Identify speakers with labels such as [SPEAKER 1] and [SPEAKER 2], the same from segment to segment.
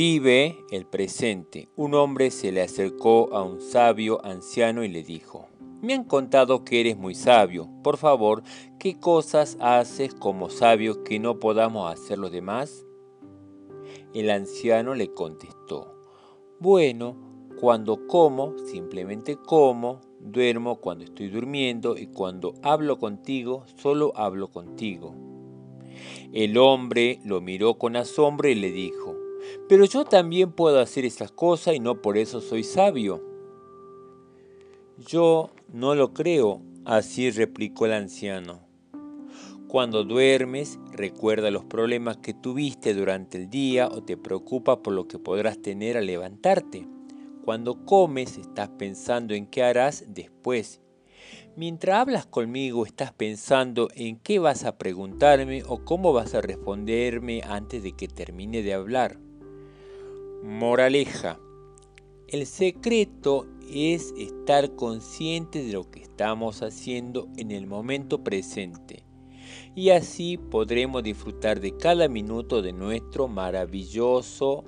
[SPEAKER 1] Vive el presente. Un hombre se le acercó a un sabio anciano y le dijo, me han contado que eres muy sabio. Por favor, ¿qué cosas haces como sabio que no podamos hacer los demás? El anciano le contestó, bueno, cuando como, simplemente como, duermo cuando estoy durmiendo y cuando hablo contigo, solo hablo contigo. El hombre lo miró con asombro y le dijo, pero yo también puedo hacer esas cosas y no por eso soy sabio. Yo no lo creo, así replicó el anciano. Cuando duermes, recuerda los problemas que tuviste durante el día o te preocupa por lo que podrás tener al levantarte. Cuando comes, estás pensando en qué harás después. Mientras hablas conmigo, estás pensando en qué vas a preguntarme o cómo vas a responderme antes de que termine de hablar. Moraleja. El secreto es estar consciente de lo que estamos haciendo en el momento presente. Y así podremos disfrutar de cada minuto de nuestro maravilloso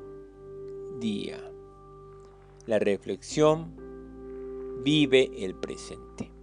[SPEAKER 1] día. La reflexión vive el presente.